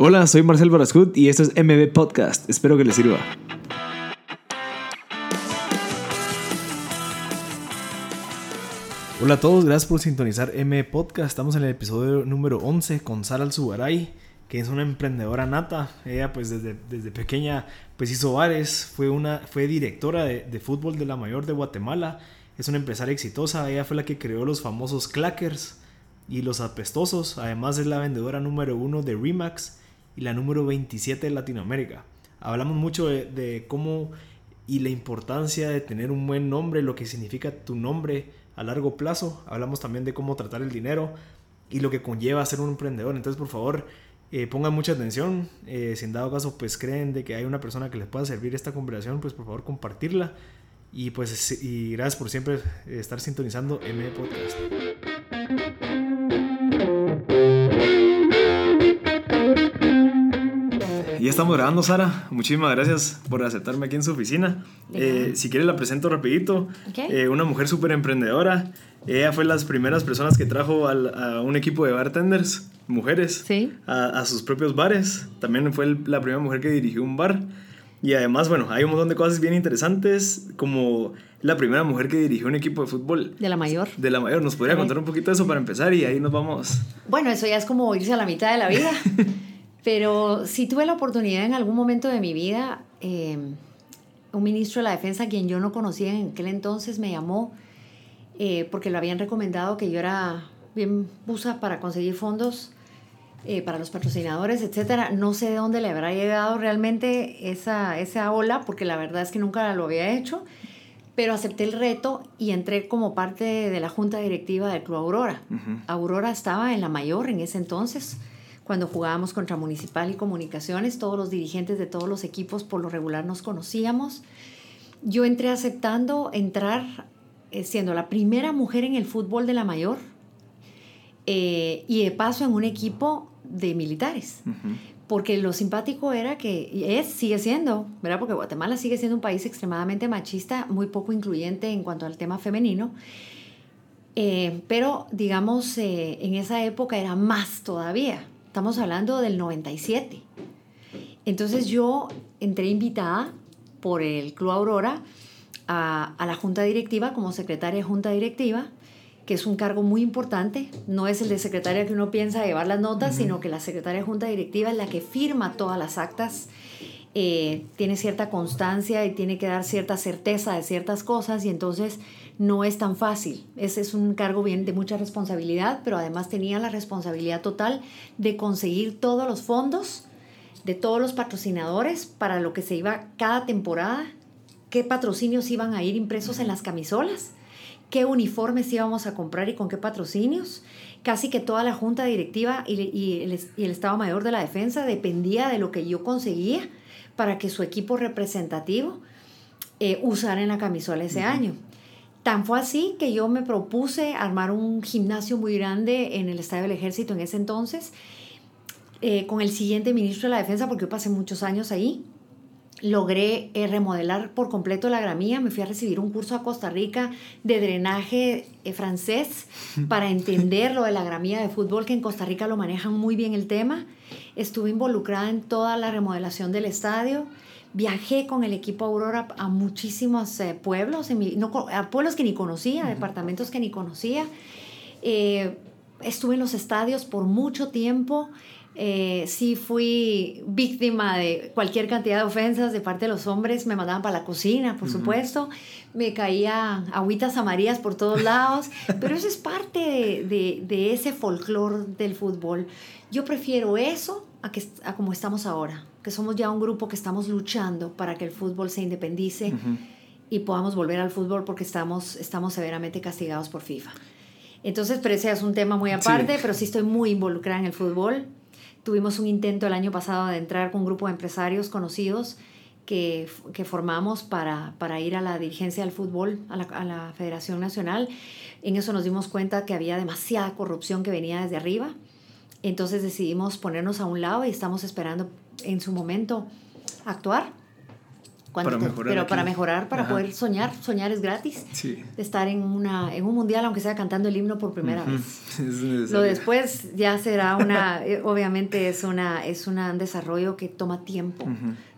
Hola, soy Marcel Barascut y esto es MB Podcast. Espero que les sirva. Hola a todos, gracias por sintonizar MB Podcast. Estamos en el episodio número 11 con Sara Alzugaray, que es una emprendedora nata. Ella pues desde, desde pequeña pues hizo bares, fue, una, fue directora de, fútbol de la mayor de Guatemala, es una empresaria exitosa, ella fue la que creó los famosos clackers y los apestosos, además es la vendedora número uno de Remax y la número 27 de Latinoamérica. Hablamos mucho de, cómo y la importancia de tener un buen nombre, lo que significa tu nombre a largo plazo. Hablamos también de cómo tratar el dinero y lo que conlleva ser un emprendedor. Entonces, por favor, eh, pongan mucha atención. Eh, si en dado caso, pues creen de que hay una persona que les pueda servir esta conversación, pues por favor compartirla. Y pues y gracias por siempre estar sintonizando M Podcast. Ya estamos grabando, Sara. Muchísimas gracias por aceptarme aquí en su oficina. Eh, si quieres la presento rapidito. Okay. Eh, una mujer súper emprendedora. Ella fue las primeras personas que trajo al, a un equipo de bartenders, mujeres, Sí. a, a sus propios bares. También fue el- la primera mujer que dirigió un bar. Y además, bueno, hay un montón de cosas bien interesantes, como la primera mujer que dirigió un equipo de fútbol De la mayor. de la mayor. ¿Nos podría contar un poquito de eso para empezar? Y ahí nos vamos. Bueno, eso ya es como irse a la mitad de la vida. Pero sí tuve la oportunidad en algún momento de mi vida, eh, un ministro de la Defensa, quien yo no conocía en aquel entonces, me llamó eh, porque lo habían recomendado que yo era bien busa para conseguir fondos eh, para los patrocinadores, etcétera. No sé de dónde le habrá llegado realmente esa, esa ola, porque la verdad es que nunca lo había hecho. Pero acepté el reto y entré como parte de la junta directiva del Club Aurora. Ujú. Aurora estaba en la mayor en ese entonces, cuando jugábamos contra Municipal y Comunicaciones. Todos los dirigentes de todos los equipos por lo regular nos conocíamos. Yo entré aceptando entrar eh, siendo la primera mujer en el fútbol de la mayor eh, y de paso en un equipo de militares. Ujú. Porque lo simpático era que y es, sigue siendo, ¿verdad? Porque Guatemala sigue siendo un país extremadamente machista, muy poco incluyente en cuanto al tema femenino. Eh, pero, digamos, eh, en esa época era más todavía. Estamos hablando del 97. Entonces yo entré invitada por el Club Aurora a, a la junta directiva como secretaria de junta directiva, que es un cargo muy importante. No es el de secretaria que uno piensa llevar las notas, sino que la secretaria de junta directiva es la que firma todas las actas, eh, tiene cierta constancia y tiene que dar cierta certeza de ciertas cosas y entonces no es tan fácil. Ese es un cargo bien de mucha responsabilidad, pero además tenía la responsabilidad total de conseguir todos los fondos de todos los patrocinadores para lo que se iba cada temporada, qué patrocinios iban a ir impresos en las camisolas, qué uniformes íbamos a comprar y con qué patrocinios. Casi que toda la junta directiva y, y el, y el Estado Mayor de la Defensa dependía de lo que yo conseguía para que su equipo representativo eh, usara en la camisola ese año. Tan fue así que yo me propuse armar un gimnasio muy grande en el Estadio del Ejército en ese entonces, eh, con el siguiente ministro de la Defensa, porque yo pasé muchos años ahí. Logré eh, remodelar por completo la gramía, me fui a recibir un curso a Costa Rica de drenaje eh, francés para entender lo de la gramía de fútbol, que en Costa Rica lo manejan muy bien el tema. Estuve involucrada en toda la remodelación del estadio. Viajé con el equipo Aurora a muchísimos eh, pueblos, en mi- no a pueblos que ni conocía, departamentos que ni conocía. Eh, estuve en los estadios por mucho tiempo. Eh, sí fui víctima de cualquier cantidad de ofensas de parte de los hombres. Me mandaban para la cocina, por supuesto. Me caía agüitas amarillas por todos lados. Pero eso es parte de, de- de ese folclore del fútbol. Yo prefiero eso a, que, a como estamos ahora, que somos ya un grupo que estamos luchando para que el fútbol se independice y podamos volver al fútbol porque estamos, estamos severamente castigados por FIFA. Entonces, pero ese es un tema muy aparte, Sí. pero sí estoy muy involucrada en el fútbol. Tuvimos un intento el año pasado de entrar con un grupo de empresarios conocidos que, que formamos para, para ir a la dirigencia del fútbol, a la, a la Federación Nacional. En eso nos dimos cuenta que había demasiada corrupción que venía desde arriba. Entonces decidimos ponernos a un lado y estamos esperando en su momento actuar. para mejorar pero para mejorar, para poder soñar, soñar es gratis. Sí. Estar en, una, en un mundial, aunque sea cantando el himno por primera vez. Lo después ya será una, eh, obviamente es, una, es un desarrollo que toma tiempo,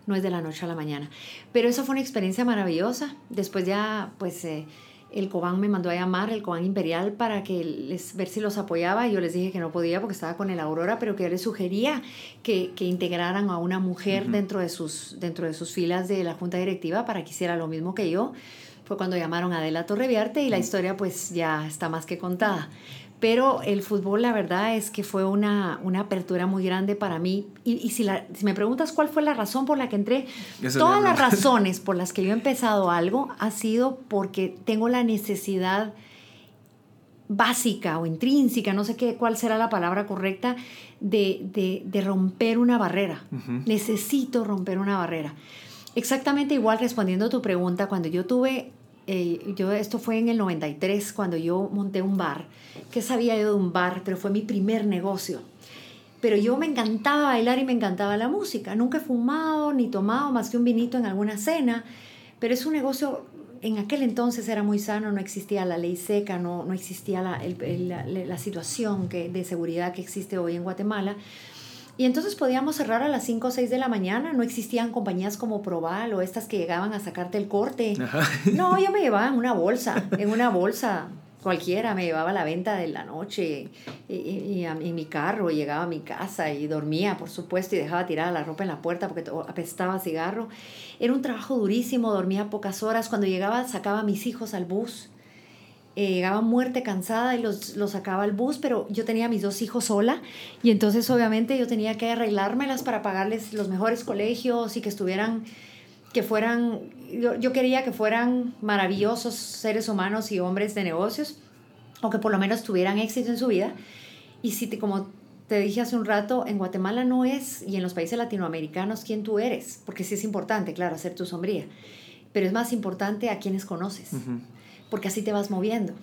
no es de la noche a la mañana. Pero eso fue una experiencia maravillosa. Después ya, pues... Eh, el Cobán me mandó a llamar, el Cobán Imperial, para que les, ver si los apoyaba. Yo les dije que no podía porque estaba con el Aurora, pero que yo les sugería que, que integraran a una mujer dentro, de sus, dentro de sus filas de la junta directiva para que hiciera lo mismo que yo. Fue cuando llamaron a Adela Torreviarte y la historia pues ya está más que contada. Pero el fútbol, la verdad es que fue una, una apertura muy grande para mí. Y, y si, la, si, me preguntas cuál fue la razón por la que entré, todas las razones por las que yo he empezado algo ha sido porque tengo la necesidad básica o intrínseca, no sé qué, cuál será la palabra correcta, de, de, de romper una barrera. Necesito romper una barrera. Exactamente igual respondiendo a tu pregunta, cuando yo tuve eh, yo, esto fue en el 93 cuando yo monté un bar. ¿Qué sabía yo de un bar? Pero fue mi primer negocio. Pero yo me encantaba bailar y me encantaba la música. Nunca he fumado ni tomado más que un vinito en alguna cena. Pero es un negocio, en aquel entonces era muy sano, no existía la ley seca, no, no existía la, la, la situación que, de seguridad que existe hoy en Guatemala. Y entonces podíamos cerrar a las 5 o 6 de la mañana, no existían compañías como Proval o estas que llegaban a sacarte el corte. No, yo me llevaba en una bolsa, en una bolsa cualquiera, me llevaba a la venta de la noche y, y, en mi carro, llegaba a mi casa y dormía, por supuesto, y dejaba tirada la ropa en la puerta porque apestaba cigarro. Era un trabajo durísimo, dormía pocas horas. Cuando llegaba, sacaba a mis hijos al bus eh, llegaba muerte cansada y los, los, sacaba al bus, pero yo tenía mis dos hijos sola y entonces obviamente yo tenía que arreglármelas para pagarles los mejores colegios y que estuvieran, que fueran, yo, yo quería que fueran maravillosos seres humanos y hombres de negocios o que por lo menos tuvieran éxito en su vida. Y si te, como te dije hace un rato, en Guatemala no es, y en los países latinoamericanos, quién tú eres, porque sí es importante, claro, hacer tu sombría, pero es más importante a quienes conoces porque así te vas moviendo.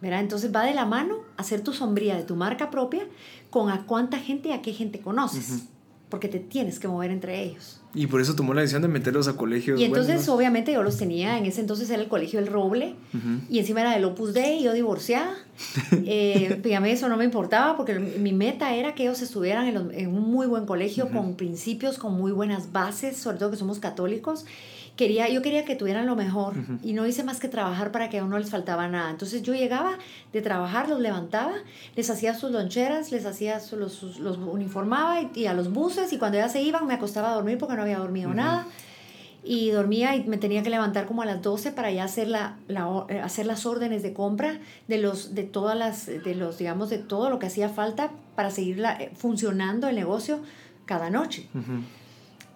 ¿verdad? Entonces va de la mano hacer tu sombría de tu marca propia con a cuánta gente y a qué gente conoces. Porque te tienes que mover entre ellos. Y por eso tomó la decisión de meterlos a colegios. Y entonces, obviamente, yo los tenía. En ese entonces era el colegio El Roble. Y encima era del Opus Dei, yo divorciada. eh, a mí eso no me importaba porque mi meta era que ellos estuvieran en, en un muy buen colegio, con principios, con muy buenas bases, sobre todo que somos católicos quería, yo quería que tuvieran lo mejor y no hice más que trabajar para que a uno les faltaba nada. Entonces yo llegaba de trabajar, los levantaba, les hacía sus loncheras, les hacía los, los uniformaba y, a los buses y cuando ya se iban me acostaba a dormir porque no había dormido nada. Y dormía y me tenía que levantar como a las 12 para ya hacer, la, la, eh, hacer las órdenes de compra de, los, de todas las, de los, digamos, de todo lo que hacía falta para seguir eh, funcionando el negocio cada noche.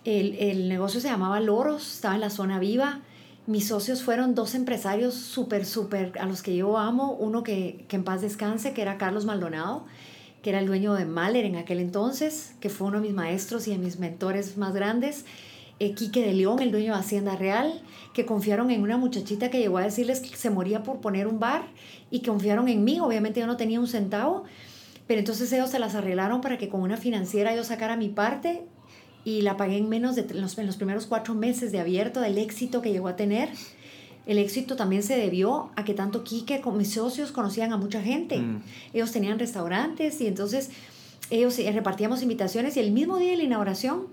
El, el, negocio se llamaba Loros, estaba en la zona viva. Mis socios fueron dos empresarios súper, súper, a los que yo amo. Uno que, que en paz descanse, que era Carlos Maldonado, que era el dueño de Mahler en aquel entonces, que fue uno de mis maestros y de mis mentores más grandes. Eh, Quique de León, el dueño de Hacienda Real, que confiaron en una muchachita que llegó a decirles que se moría por poner un bar y confiaron en mí. Obviamente yo no tenía un centavo, pero entonces ellos se las arreglaron para que con una financiera yo sacara mi parte y la pagué en menos de los, en los primeros cuatro meses de abierto, del éxito que llegó a tener. El éxito también se debió a que tanto Quique como mis socios conocían a mucha gente. Mm. Ellos tenían restaurantes y entonces ellos eh, repartíamos invitaciones y el mismo día de la inauguración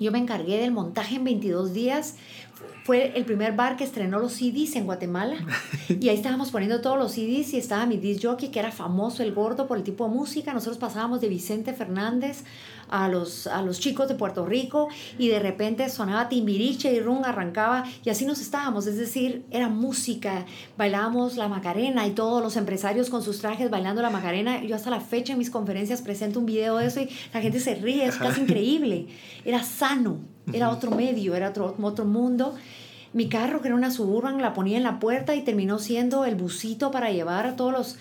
yo me encargué del montaje en 22 días. Fue el primer bar que estrenó los CDs en Guatemala. Y ahí estábamos poniendo todos los CDs y estaba mi disc jockey, que era famoso, el gordo, por el tipo de música. Nosotros pasábamos de Vicente Fernández a los, a los chicos de Puerto Rico y de repente sonaba Timbiriche y Rum arrancaba y así nos estábamos, es decir, era música, bailábamos la Macarena y todos los empresarios con sus trajes bailando la Macarena. Yo hasta la fecha en mis conferencias presento un video de eso y la gente se ríe, es casi increíble. Era sano, era otro medio, era otro, otro mundo. Mi carro, que era una Suburban, la ponía en la puerta y terminó siendo el busito para llevar a todos los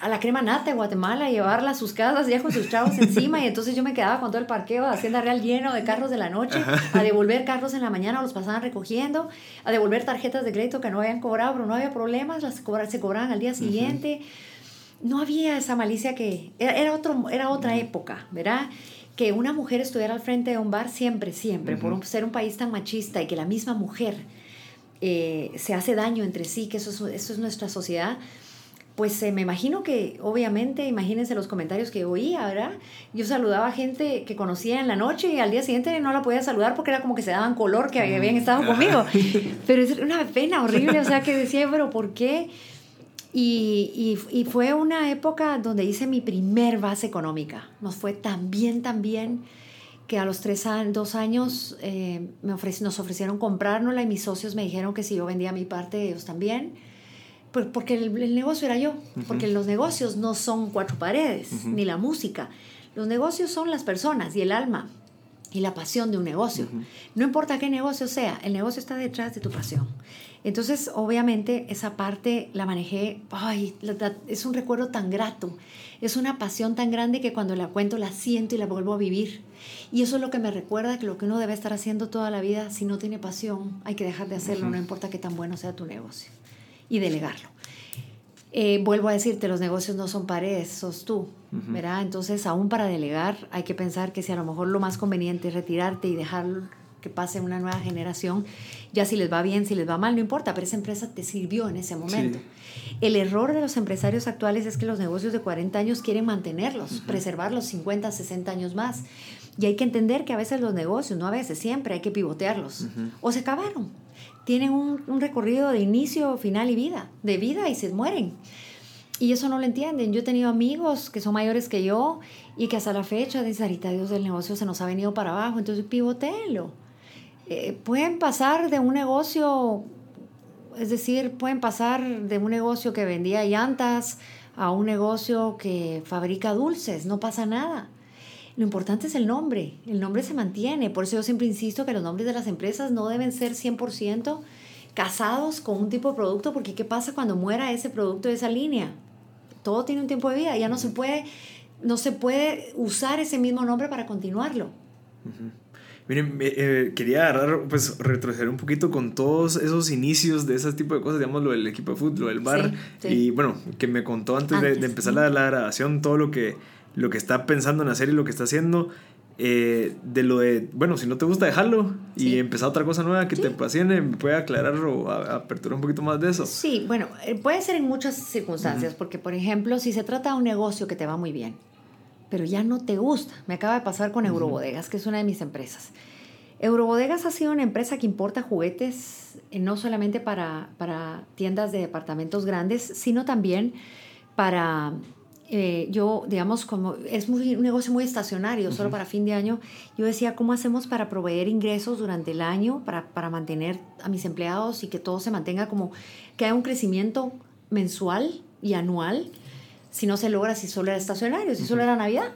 a la crema nata de Guatemala, llevarla a sus casas ya con sus chavos encima y entonces yo me quedaba con todo el parqueo de Hacienda Real lleno de carros de la noche, a devolver carros en la mañana, los pasaban recogiendo, a devolver tarjetas de crédito que no habían cobrado, pero no había problemas, las se cobraban al día siguiente. No había esa malicia que... Era, otro, era otra época, ¿verdad? Que una mujer estuviera al frente de un bar siempre, siempre, por ser un país tan machista y que la misma mujer eh, se hace daño entre sí, que eso es, eso es nuestra sociedad, pues eh, me imagino que, obviamente, imagínense los comentarios que oía, ¿verdad? Yo saludaba a gente que conocía en la noche y al día siguiente no la podía saludar porque era como que se daban color que habían estado conmigo. Pero es una pena horrible, o sea, que decía, pero ¿por qué? Y, y, fue una época donde hice mi primer base económica. Nos fue tan bien, tan bien, que a los tres dos años eh, me nos ofrecieron comprárnosla y mis socios me dijeron que si yo vendía mi parte, ellos también. Pues porque el, negocio era yo, porque los negocios no son cuatro paredes, ni la música. Los negocios son las personas y el alma y la pasión de un negocio. No importa qué negocio sea, el negocio está detrás de tu pasión. Entonces, obviamente, esa parte la manejé, ay, es un recuerdo tan grato, es una pasión tan grande que cuando la cuento la siento y la vuelvo a vivir. Y eso es lo que me recuerda que lo que uno debe estar haciendo toda la vida, si no tiene pasión, hay que dejar de hacerlo, no importa qué tan bueno sea tu negocio, y delegarlo. Eh, vuelvo a decirte, los negocios no son paredes, sos tú, ¿verdad? Entonces, aún para delegar, hay que pensar que si a lo mejor lo más conveniente es retirarte y dejarlo que pase una nueva generación, ya si les va bien, si les va mal, no importa, pero esa empresa te sirvió en ese momento. El error de los empresarios actuales es que los negocios de 40 años quieren mantenerlos, preservarlos 50, 60 años más. Y hay que entender que a veces los negocios, no a veces, siempre hay que pivotearlos. O se acabaron. Tienen un, un, recorrido de inicio, final y vida, de vida y se mueren. Y eso no lo entienden. Yo he tenido amigos que son mayores que yo y que hasta la fecha dicen, ahorita Dios del negocio se nos ha venido para abajo, entonces pivotéenlo eh, pueden pasar de un negocio, es decir, pueden pasar de un negocio que vendía llantas a un negocio que fabrica dulces, no pasa nada. Lo importante es el nombre, el nombre se mantiene, por eso yo siempre insisto que los nombres de las empresas no deben ser 100% casados con un tipo de producto, porque ¿qué pasa cuando muera ese producto de esa línea? Todo tiene un tiempo de vida, ya no se puede, no se puede usar ese mismo nombre para continuarlo. Miren, eh, quería agarrar, pues retroceder un poquito con todos esos inicios de ese tipo de cosas, digamos, lo del equipo de fútbol, lo del bar, y bueno, que me contó antes, de, empezar la, la, grabación todo lo que, lo que está pensando en hacer y lo que está haciendo. Eh, de lo de, bueno, si no te gusta dejarlo y empezar otra cosa nueva que te apasione, ¿me puede aclarar o aperturar un poquito más de eso? Sí, bueno, eh, puede ser en muchas circunstancias, porque por ejemplo, si se trata de un negocio que te va muy bien, pero ya no te gusta. Me acaba de pasar con Eurobodegas, que es una de mis empresas. Eurobodegas ha sido una empresa que importa juguetes eh, no solamente para, para tiendas de departamentos grandes, sino también para, eh, yo, digamos, como es muy, un negocio muy estacionario, solo para fin de año, yo decía, ¿cómo hacemos para proveer ingresos durante el año, para, para mantener a mis empleados y que todo se mantenga como, que haya un crecimiento mensual y anual? Si no se logra si solo era estacionario, si solo era Navidad.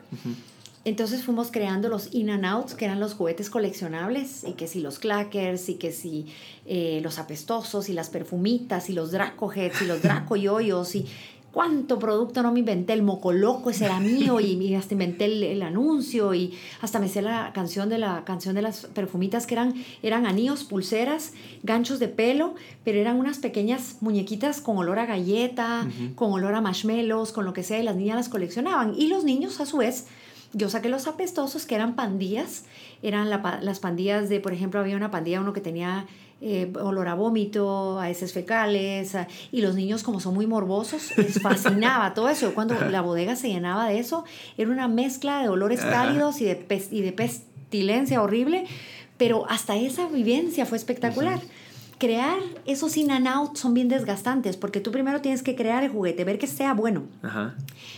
Entonces fuimos creando los in and outs, que eran los juguetes coleccionables, y que si los clackers, y que si eh, los apestosos, y las perfumitas, y los draco heads, y los draco yoyos, y cuánto producto no me inventé, el moco loco ese era mío y, hasta inventé el, anuncio y hasta me sé la canción de la canción de las perfumitas que eran, eran anillos, pulseras, ganchos de pelo, pero eran unas pequeñas muñequitas con olor a galleta, con olor a marshmallows, con lo que sea, y las niñas las coleccionaban. Y los niños a su vez, yo saqué los apestosos que eran pandillas, eran las pandillas de, por ejemplo, había una pandilla, uno que tenía eh, olor a vómito, a heces fecales, y los niños como son muy morbosos, les fascinaba todo eso. Cuando la bodega se llenaba de eso, era una mezcla de olores cálidos y de, y de pestilencia horrible, pero hasta esa vivencia fue espectacular. Crear esos in and out son bien desgastantes porque tú primero tienes que crear el juguete, ver que sea bueno.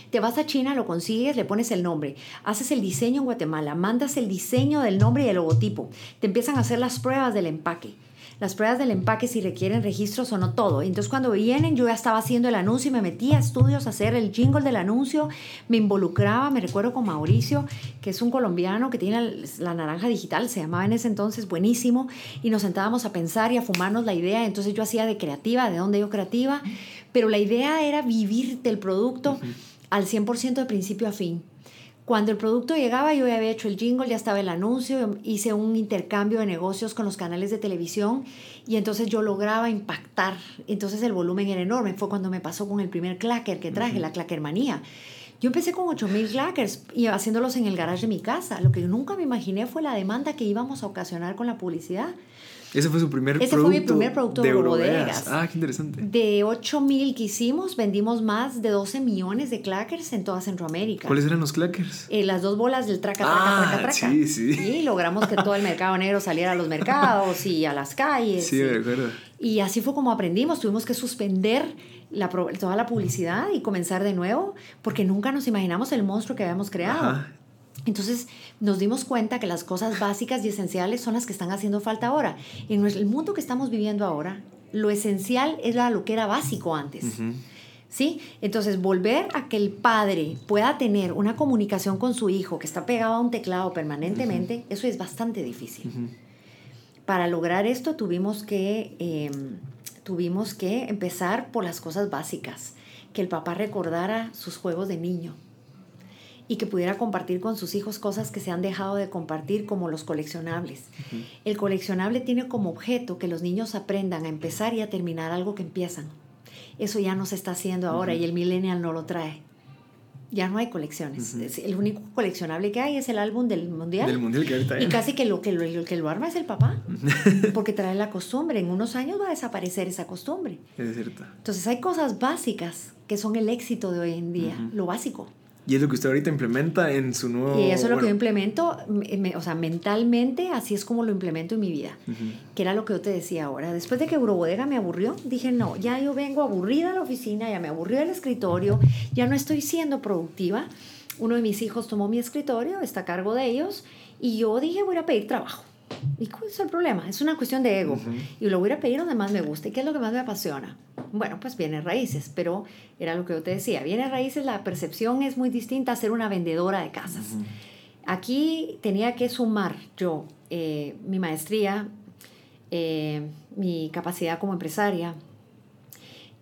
Te vas a China, lo consigues, le pones el nombre, haces el diseño en Guatemala, mandas el diseño del nombre y el logotipo, te empiezan a hacer las pruebas del empaque las pruebas del empaque si requieren registros o no todo. Entonces cuando vienen yo ya estaba haciendo el anuncio y me metía a estudios a hacer el jingle del anuncio, me involucraba, me recuerdo con Mauricio, que es un colombiano que tiene la naranja digital, se llamaba en ese entonces, buenísimo, y nos sentábamos a pensar y a fumarnos la idea, entonces yo hacía de creativa, de dónde yo creativa, pero la idea era vivir del producto al 100% de principio a fin. Cuando el producto llegaba, yo ya había hecho el jingle, ya estaba el anuncio, hice un intercambio de negocios con los canales de televisión y entonces yo lograba impactar. Entonces el volumen era enorme. Fue cuando me pasó con el primer clacker que traje, la clacker manía. Yo empecé con 8000 clackers y haciéndolos en el garage de mi casa. Lo que nunca me imaginé fue la demanda que íbamos a ocasionar con la publicidad. Ese fue su primer Ese producto. fue mi primer producto de bodegas. Ah, qué interesante. De 8000 que hicimos, vendimos más de 12 millones de clackers en toda Centroamérica. ¿Cuáles eran los clackers? Eh, las dos bolas del traca, traca, Ah, traca, traca. sí, sí. Y logramos que todo el mercado negro saliera a los mercados y a las calles. Sí, y, me acuerdo. y así fue como aprendimos. Tuvimos que suspender la, toda la publicidad y comenzar de nuevo porque nunca nos imaginamos el monstruo que habíamos creado. Ajá. Entonces nos dimos cuenta que las cosas básicas y esenciales son las que están haciendo falta ahora. En el mundo que estamos viviendo ahora, lo esencial era lo que era básico antes. ¿Sí? Entonces, volver a que el padre pueda tener una comunicación con su hijo que está pegado a un teclado permanentemente, eso es bastante difícil. Para lograr esto tuvimos que, eh, tuvimos que empezar por las cosas básicas, que el papá recordara sus juegos de niño y que pudiera compartir con sus hijos cosas que se han dejado de compartir como los coleccionables. El coleccionable tiene como objeto que los niños aprendan a empezar y a terminar algo que empiezan. Eso ya no se está haciendo ahora y el millennial no lo trae. Ya no hay colecciones. Es- El único coleccionable que hay es el álbum del mundial. Del mundial que ahorita Y hay. casi que lo que lo, lo que lo arma es el papá, porque trae la costumbre. En unos años va a desaparecer esa costumbre. Es cierto. Entonces hay cosas básicas que son el éxito de hoy en día, lo básico. Y es lo que usted ahorita implementa en su nuevo. Y eso es lo que yo bueno, implemento, me- o sea, mentalmente, así es como lo implemento en mi vida. Ujú. Que era lo que yo te decía ahora. Después de que Eurobodega me aburrió, dije, no, ya yo vengo aburrida a la oficina, ya me aburrió el escritorio, ya no estoy siendo productiva. Uno de mis hijos tomó mi escritorio, está a cargo de ellos, y yo dije, voy a pedir trabajo. ¿Y cuál es el problema? Es una cuestión de ego. Ujú. Y lo voy a ir a pedir donde más me guste. ¿Y qué es lo que más me apasiona? Bueno, pues bienes raíces, pero era lo que yo te decía. Bienes raíces, la percepción es muy distinta a ser una vendedora de casas. Aquí tenía que sumar yo eh, mi maestría, eh, mi capacidad como empresaria,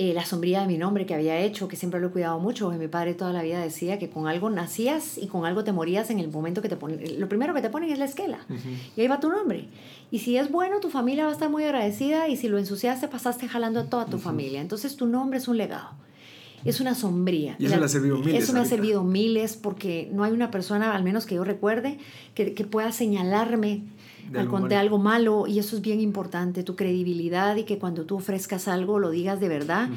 eh, la sombría de mi nombre que había hecho, que siempre lo he cuidado mucho, porque mi padre toda la vida decía que con algo nacías y con algo te morías en el momento que te ponen. Lo primero que te ponen es la esquela. Y ahí va tu nombre. Y si es bueno, tu familia va a estar muy agradecida y si lo ensuciaste, pasaste jalando a toda tu familia. Entonces tu nombre es un legado. Es una sombría. Y eso le ha servido miles Eso me ha servido miles porque no hay una persona, al menos que yo recuerde, que, que pueda señalarme De al algo conté malo. algo malo y eso es bien importante, tu credibilidad y que cuando tú ofrezcas algo lo digas de verdad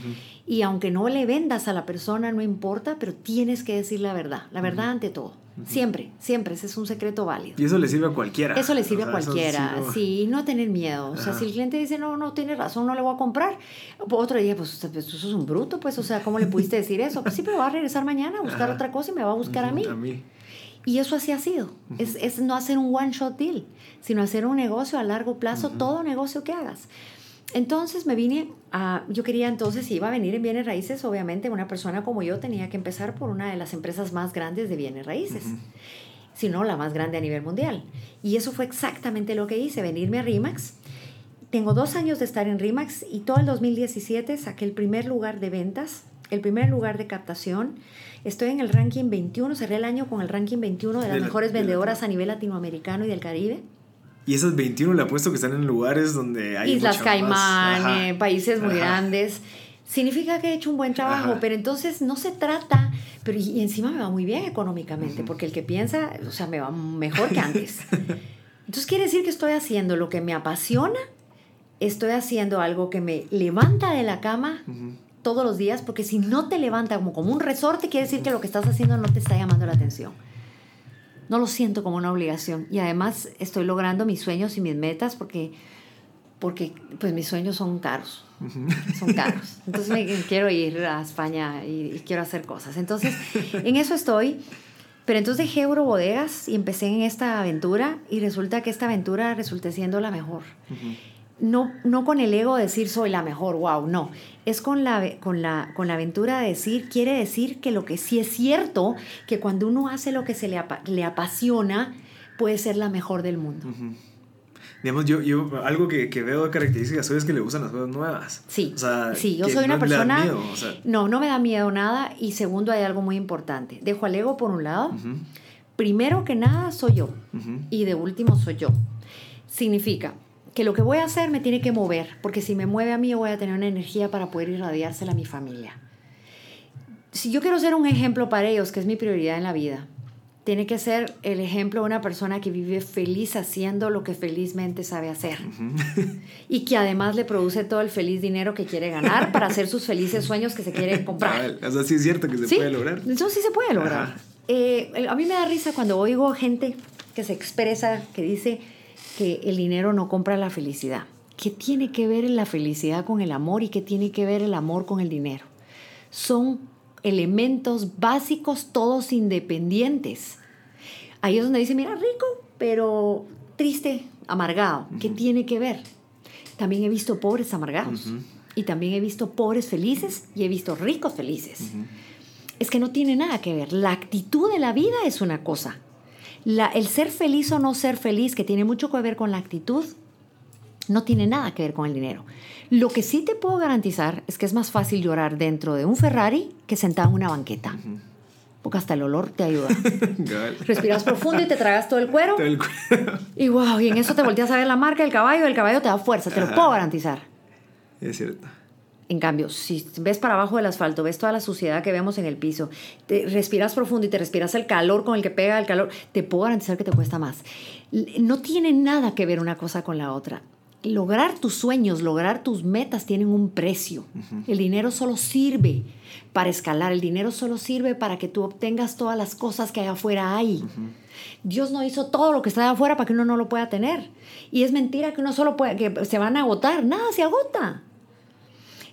y aunque no le vendas a la persona no importa, pero tienes que decir la verdad, la verdad ante todo. Siempre, siempre, ese es un secreto válido. Y eso le sirve a cualquiera. Eso le sirve O a sea, cualquiera, sí, no tener miedo. O sea, Ajá. si el cliente dice, no, no tiene razón, no le voy a comprar, otro día, pues pues, eso es un bruto, pues, o sea, ¿cómo le pudiste decir eso? Pues sí, pero va a regresar mañana a buscar Ajá. otra cosa y me va a buscar a mí. A mí. Y eso así ha sido. es, es no hacer un one-shot deal, sino hacer un negocio a largo plazo, todo negocio que hagas. Entonces me vine a, yo quería entonces, si iba a venir en bienes raíces, obviamente una persona como yo tenía que empezar por una de las empresas más grandes de bienes raíces, si no la más grande a nivel mundial. Y eso fue exactamente lo que hice, venirme a RIMAX. Tengo dos años de estar en RIMAX y todo el 2017 saqué el primer lugar de ventas, el primer lugar de captación. Estoy en el ranking 21, cerré el año con el ranking 21 de las De la- mejores de la- vendedoras a nivel latinoamericano y del Caribe. Y esas 21 le apuesto que están en lugares donde hay. Islas Caimán, eh, países muy Ajá. grandes. Significa que he hecho un buen trabajo, Ajá. pero entonces no se trata, pero y, y encima me va muy bien económicamente, porque el que piensa, o sea, me va mejor que antes. Entonces quiere decir que estoy haciendo lo que me apasiona, estoy haciendo algo que me levanta de la cama Ujú. Todos los días, porque si no te levanta como, como un resorte, quiere decir que lo que estás haciendo no te está llamando la atención. No lo siento como una obligación. Y además estoy logrando mis sueños y mis metas porque, porque pues mis sueños son caros. Son caros. Entonces me quiero ir a España y, y quiero hacer cosas. Entonces, en eso estoy. Pero entonces dejé Eurobodegas y empecé en esta aventura y resulta que esta aventura resulté siendo la mejor no, no con el ego de decir soy la mejor, wow, no. Es con la, con, la, con la aventura de decir, quiere decir que lo que sí es cierto, que cuando uno hace lo que se le, le apasiona, puede ser la mejor del mundo. Digamos, yo, yo algo que, que veo de características suyas es que le gustan las cosas nuevas. Sí, O sea, sí, yo soy una no persona... miedo, o sea, No, no me da miedo nada. Y segundo, hay algo muy importante. Dejo al ego por un lado. Primero que nada, soy yo. y de último soy yo. Significa que lo que voy a hacer me tiene que mover, porque si me mueve a mí, yo voy a tener una energía para poder irradiársela a mi familia. si yo quiero ser un ejemplo para ellos, que es mi prioridad en la vida, tiene que ser el ejemplo de una persona que vive feliz haciendo lo que felizmente sabe hacer. Y que además le produce todo el feliz dinero que quiere ganar para hacer sus felices sueños que se quieren comprar. o sea, sí es cierto que se puede lograr. Eso sí se puede lograr. Eh, a mí me da risa cuando oigo gente que se expresa, que dice que el dinero no compra la felicidad. ¿Qué tiene que ver la felicidad con el amor y qué tiene que ver el amor con el dinero? Son elementos básicos, todos independientes. Ahí es donde dice, mira, rico, pero triste, amargado. ¿Qué tiene que ver? También he visto pobres amargados. Y también he visto pobres felices y he visto ricos felices. Es que no tiene nada que ver. La actitud de la vida es una cosa. La, el ser feliz o no ser feliz, que tiene mucho que ver con la actitud, no tiene nada que ver con el dinero. Lo que sí te puedo garantizar es que es más fácil llorar dentro de un Ferrari que sentado en una banqueta. Porque hasta el olor te ayuda. Respiras profundo y te tragas todo el cuero. Todo el cuero. Y wow, y en eso te volteas a ver la marca del caballo, el caballo te da fuerza, te lo puedo garantizar. Es cierto. En cambio, si ves para abajo del asfalto, ves toda la suciedad que vemos en el piso, te respiras profundo y te respiras el calor con el que pega el calor, te puedo garantizar que te cuesta más. No tiene nada que ver una cosa con la otra lograr tus sueños, lograr tus metas tienen un precio. El dinero solo sirve para escalar, el dinero solo sirve para que tú obtengas todas las cosas que allá afuera hay. Dios no hizo todo lo que está allá afuera para que uno no lo pueda tener. Y es mentira que uno solo puede, que se van a agotar, nada se agota.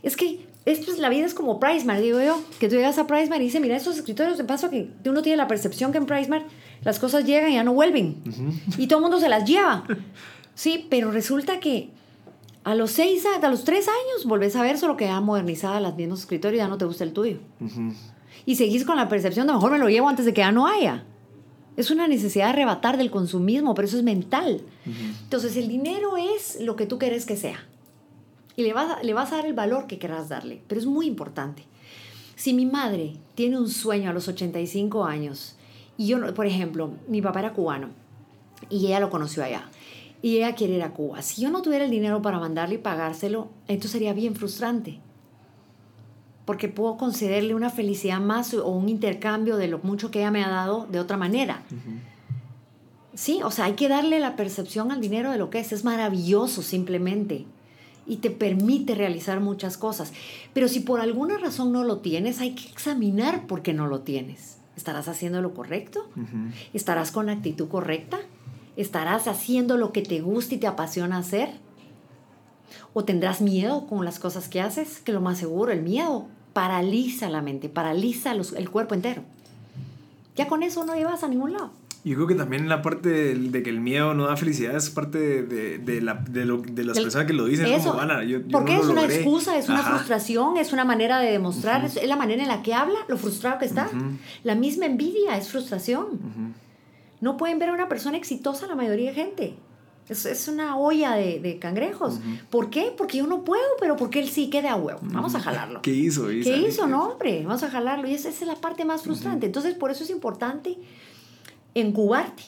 Es que esto es, la vida es como Pricemar, digo yo, que tú llegas a Pricemar y dices, mira, estos escritorios de paso que uno tiene la percepción que en Pricemar las cosas llegan y ya no vuelven. Y todo el mundo se las lleva. Sí, pero resulta que a los seis, a los tres años volvés a ver solo que ya modernizada las mismos escritorios y ya no te gusta el tuyo. Y seguís con la percepción de mejor me lo llevo antes de que ya no haya. Es una necesidad de arrebatar del consumismo, pero eso es mental. Entonces el dinero es lo que tú quieres que sea. Y le vas, le vas a dar el valor que querrás darle. Pero es muy importante. Si mi madre tiene un sueño a los 85 años, y yo, por ejemplo, mi papá era cubano, y ella lo conoció allá y ella quiere ir a Cuba. Si yo no tuviera el dinero para mandarle y pagárselo, esto sería bien frustrante. Porque puedo concederle una felicidad más o un intercambio de lo mucho que ella me ha dado de otra manera. Sí, o sea, hay que darle la percepción al dinero de lo que es. Es maravilloso simplemente. Y te permite realizar muchas cosas. Pero si por alguna razón no lo tienes, hay que examinar por qué no lo tienes. ¿Estarás haciendo lo correcto? ¿Estarás con la actitud correcta? ¿Estarás haciendo lo que te gusta y te apasiona hacer? ¿O tendrás miedo con las cosas que haces? Que lo más seguro, el miedo paraliza la mente, paraliza el cuerpo entero. Ya con eso no llevas a ningún lado. Yo creo que también la parte de, que el miedo no da felicidad es parte de, la, de, las personas que lo dicen. Eso, como, yo, porque es una excusa, es una frustración, es una manera de demostrar, es, la manera en la que habla, lo frustrado que está. La misma envidia es frustración. No pueden ver a una persona exitosa la mayoría de gente. Es, es una olla de, de cangrejos. ¿Por qué? Porque yo no puedo, pero porque él sí queda a huevo. Vamos a jalarlo. ¿Qué hizo? ¿Qué hizo? No, hombre, vamos a jalarlo. Y esa, es la parte más frustrante. Entonces, por eso es importante encubarte,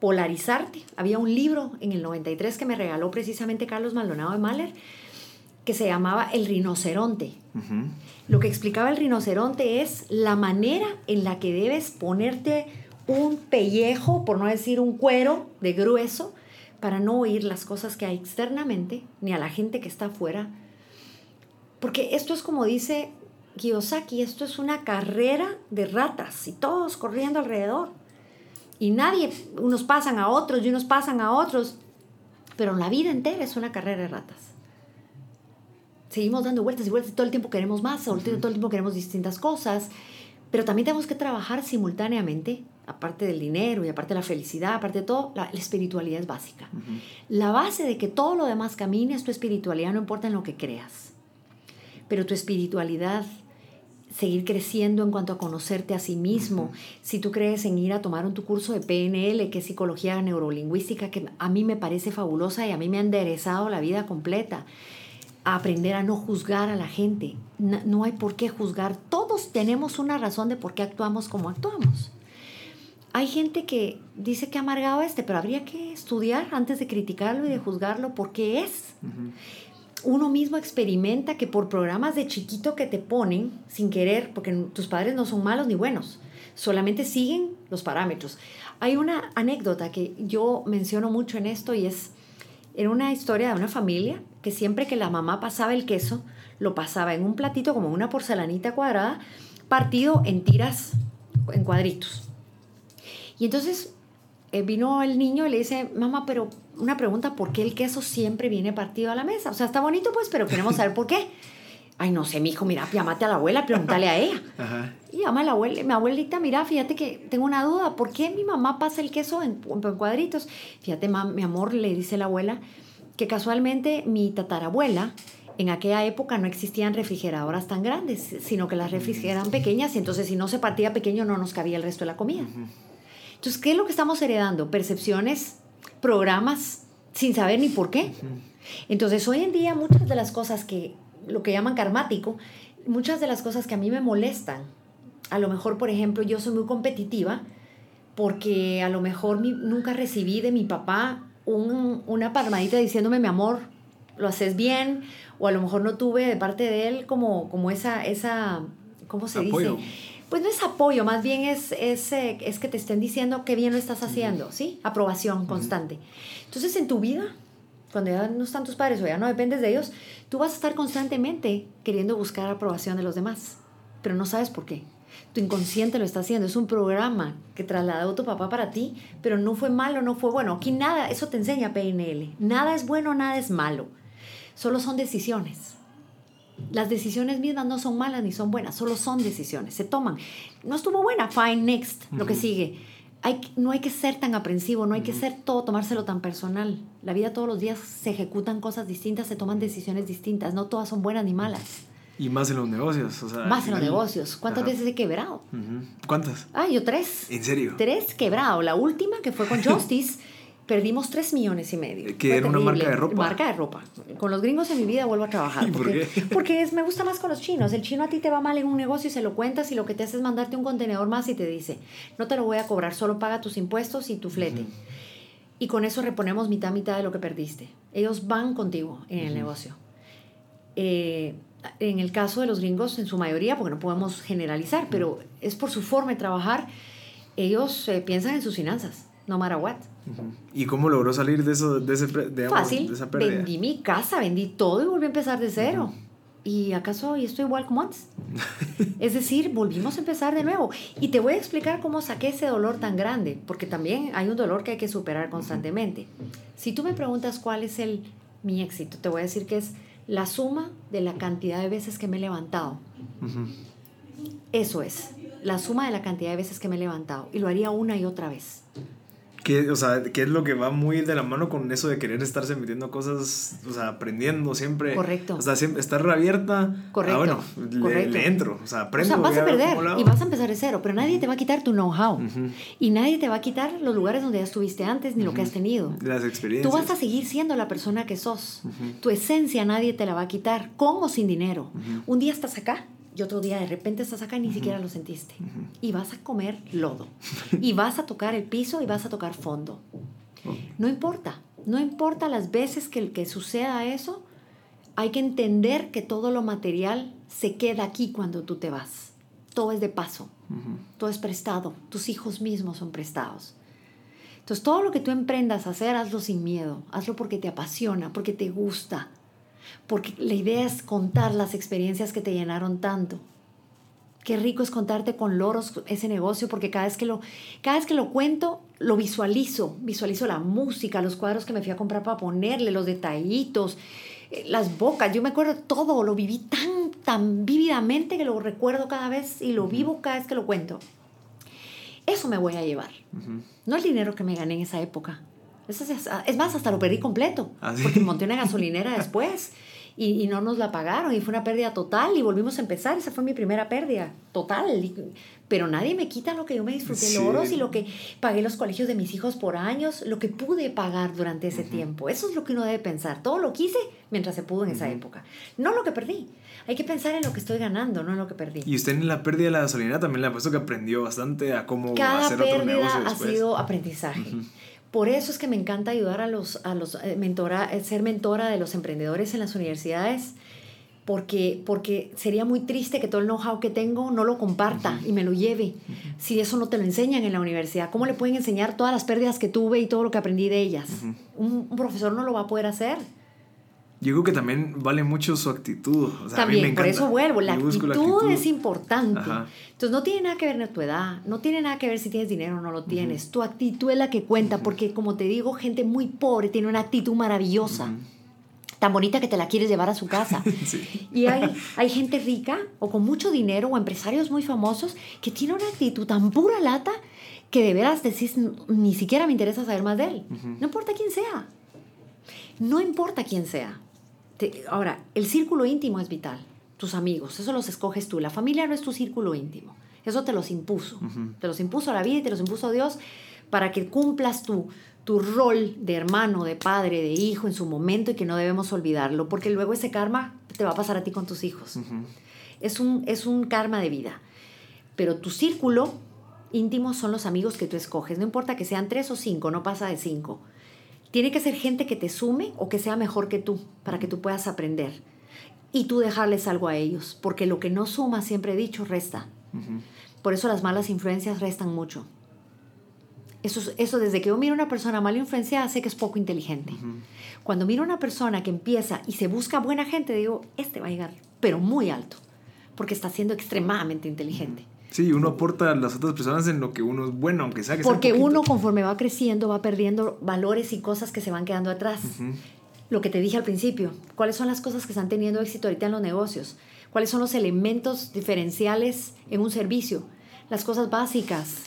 polarizarte. Había un libro en el 93 que me regaló precisamente Carlos Maldonado de Mahler que se llamaba El rinoceronte. Lo que explicaba el rinoceronte es la manera en la que debes ponerte un pellejo, por no decir un cuero de grueso, para no oír las cosas que hay externamente, ni a la gente que está afuera. Porque esto es como dice Kiyosaki, esto es una carrera de ratas y todos corriendo alrededor. Y nadie, unos pasan a otros y unos pasan a otros, pero la vida entera es una carrera de ratas. Seguimos dando vueltas y vueltas y todo el tiempo queremos más, todo el tiempo queremos distintas cosas, pero también tenemos que trabajar simultáneamente aparte del dinero y aparte de la felicidad, aparte de todo, la, espiritualidad es básica. La base de que todo lo demás camine es tu espiritualidad, no importa en lo que creas. Pero tu espiritualidad, seguir creciendo en cuanto a conocerte a sí mismo. Si tú crees en ir a tomar un tu curso de PNL, que es psicología neurolingüística, que a mí me parece fabulosa y a mí me ha enderezado la vida completa. A aprender a no juzgar a la gente. no hay por qué juzgar. Todos tenemos una razón de por qué actuamos como actuamos hay gente que dice que amargado este, pero habría que estudiar antes de criticarlo y de juzgarlo porque es. Uno mismo experimenta que por programas de chiquito que te ponen sin querer, porque tus padres no son malos ni buenos, solamente siguen los parámetros. Hay una anécdota que yo menciono mucho en esto y es en una historia de una familia que siempre que la mamá pasaba el queso, lo pasaba en un platito como una porcelanita cuadrada, partido en tiras, en cuadritos. Y entonces eh, vino el niño y le dice, mamá, pero una pregunta, ¿por qué el queso siempre viene partido a la mesa? O sea, está bonito pues, pero queremos saber por qué. Ay, no sé, mi hijo, mira, llámate a la abuela, pregúntale a ella. Y llama a la abuela, mi abuelita, mira, fíjate que tengo una duda, ¿por qué mi mamá pasa el queso en, cuadritos? Fíjate, mi amor, le dice la abuela, que casualmente mi tatarabuela, en aquella época no existían refrigeradoras tan grandes, sino que las refris eran pequeñas y entonces si no se partía pequeño no nos cabía el resto de la comida. Entonces, ¿qué es lo que estamos heredando? Percepciones, programas, sin saber ni por qué. Entonces, hoy en día muchas de las cosas que, lo que llaman karmático, muchas de las cosas que a mí me molestan, a lo mejor, por ejemplo, yo soy muy competitiva porque a lo mejor nunca recibí de mi papá una palmadita diciéndome, mi amor, lo haces bien, o a lo mejor no tuve de parte de él como, como esa, esa, ¿cómo se dice? Pues no es apoyo, más bien es, es, eh, es, que te estén diciendo qué bien lo estás haciendo, ¿sí? Aprobación constante. Entonces, en tu vida, cuando ya no están tus padres o ya no dependes de ellos, tú vas a estar constantemente queriendo buscar aprobación de los demás, pero no sabes por qué. Tu inconsciente lo está haciendo, es un programa que trasladó tu papá para ti, pero no fue malo, no fue bueno. Aquí nada, eso te enseña PNL. Nada es bueno, nada es malo. Solo son decisiones. Las decisiones mismas no son malas ni son buenas, solo son decisiones, se toman. No estuvo buena, fine, next, lo que sigue. Hay, no hay que ser tan aprensivo, no hay que ser todo, tomárselo tan personal. La vida todos los días se ejecutan cosas distintas, se toman decisiones distintas, no todas son buenas ni malas. Y más en los negocios, o sea, Más en los negocios. ¿Cuántas veces he quebrado? ¿Cuántas? Ah, yo tres. ¿En serio? Tres quebrado. La última, que fue con Justice, perdimos 3 millones y medio. Que era una marca de ropa. Marca de ropa. Con los gringos en mi vida vuelvo a trabajar. porque, por qué? Porque es, me gusta más con los chinos. El chino a ti te va mal en un negocio y se lo cuentas y lo que te hace es mandarte un contenedor más y te dice, no te lo voy a cobrar, solo paga tus impuestos y tu flete. Y con eso reponemos mitad, mitad de lo que perdiste. Ellos van contigo en el negocio. Eh, en el caso de los gringos, en su mayoría, porque no podemos generalizar, pero es por su forma de trabajar, ellos eh, piensan en sus finanzas, no matter what. ¿Y cómo logró salir de, eso, de, ese, de, Fácil. esa pérdida? Vendí mi casa, vendí todo y volví a empezar de cero. ¿Y acaso estoy igual como antes? es decir, volvimos a empezar de nuevo. Y te voy a explicar cómo saqué ese dolor tan grande, porque también hay un dolor que hay que superar constantemente. Si tú me preguntas cuál es el, mi éxito, te voy a decir que es la suma de la cantidad de veces que me he levantado. Eso es, la suma de la cantidad de veces que me he levantado. Y lo haría una y otra vez. ¿Qué, o sea, ¿qué es lo que va muy de la mano con eso de querer estarse metiendo cosas, o sea, aprendiendo siempre? Correcto. O sea, siempre estar reabierta. Correcto. Ah, bueno, Le, entro, o sea, aprendo. O sea, vas a perder y vas a empezar de cero, pero nadie te va a quitar tu know-how. Y nadie te va a quitar los lugares donde ya estuviste antes ni lo que has tenido. Las experiencias. Tú vas a seguir siendo la persona que sos. Tu esencia nadie te la va a quitar, con o sin dinero. Un día estás acá y otro día de repente estás acá y ni siquiera lo sentiste. Y vas a comer lodo. y vas a tocar el piso y vas a tocar fondo. No importa. No importa las veces que, que suceda eso. Hay que entender que todo lo material se queda aquí cuando tú te vas. Todo es de paso. Todo es prestado. Tus hijos mismos son prestados. Entonces, todo lo que tú emprendas a hacer, hazlo sin miedo. Hazlo porque te apasiona, porque te gusta porque la idea es contar las experiencias que te llenaron tanto. Qué rico es contarte con loros ese negocio, porque cada vez que lo, cada vez que lo cuento, lo visualizo. Visualizo la música, los cuadros que me fui a comprar para ponerle, los detallitos, eh, las bocas. Yo me acuerdo todo, lo viví tan, tan vívidamente que lo recuerdo cada vez y lo vivo cada vez que lo cuento. Eso me voy a llevar. No el dinero que me gané en esa época. Es, más, hasta lo perdí completo. ¿Ah, porque monté una gasolinera después y, no nos la pagaron y fue una pérdida total y volvimos a empezar. Esa fue mi primera pérdida total. Pero nadie me quita lo que yo me disfruté sí. loros y lo que pagué los colegios de mis hijos por años, lo que pude pagar durante ese tiempo. Eso es lo que uno debe pensar. Todo lo que hice mientras se pudo en esa época. No lo que perdí. Hay que pensar en lo que estoy ganando, no en lo que perdí. Y usted en la pérdida de la gasolina también le ha puesto que aprendió bastante a cómo hacer otro negocio ha sido aprendizaje. Por eso es que me encanta ayudar a los, a los eh, mentora, eh, ser mentora de los emprendedores en las universidades, porque, porque sería muy triste que todo el know-how que tengo no lo comparta y me lo lleve, si eso no te lo enseñan en la universidad. ¿Cómo le pueden enseñar todas las pérdidas que tuve y todo lo que aprendí de ellas? un, un profesor no lo va a poder hacer. Yo creo que también vale mucho su actitud. también, por eso vuelvo. La actitud, es importante. Entonces, no tiene nada que ver con tu edad, no tiene nada que ver si tienes dinero o no lo tienes. Tu actitud es la que cuenta, porque como te digo, gente muy pobre tiene una actitud maravillosa. Tan bonita que te la quieres llevar a su casa. Y hay, hay gente rica o con mucho dinero o empresarios muy famosos que tienen una actitud tan pura lata que de veras decís, ni siquiera me interesa saber más de él. No importa quién sea. No importa quién sea ahora, el círculo íntimo es vital. Tus amigos, eso los escoges tú. La familia no es tu círculo íntimo. Eso te los impuso. Te los impuso la vida y te los impuso Dios para que cumplas tu, tu rol de hermano, de padre, de hijo en su momento y que no debemos olvidarlo, porque luego ese karma te va a pasar a ti con tus hijos. es, un, es un karma de vida. Pero tu círculo íntimo son los amigos que tú escoges. No importa que sean tres o cinco, no pasa de cinco. Tiene que ser gente que te sume o que sea mejor que tú para que tú puedas aprender. Y tú dejarles algo a ellos, porque lo que no suma, siempre he dicho, resta. Por eso las malas influencias restan mucho. Eso, eso desde que yo miro a una persona mal influenciada, sé que es poco inteligente. Cuando miro a una persona que empieza y se busca buena gente, digo, este va a llegar, pero muy alto, porque está siendo extremadamente inteligente. Sí, uno aporta a las otras personas en lo que uno es bueno, aunque sea que Porque uno conforme va creciendo va perdiendo valores y cosas que se van quedando atrás. Lo que te dije al principio, ¿cuáles son las cosas que están teniendo éxito ahorita en los negocios? ¿Cuáles son los elementos diferenciales en un servicio? Las cosas básicas.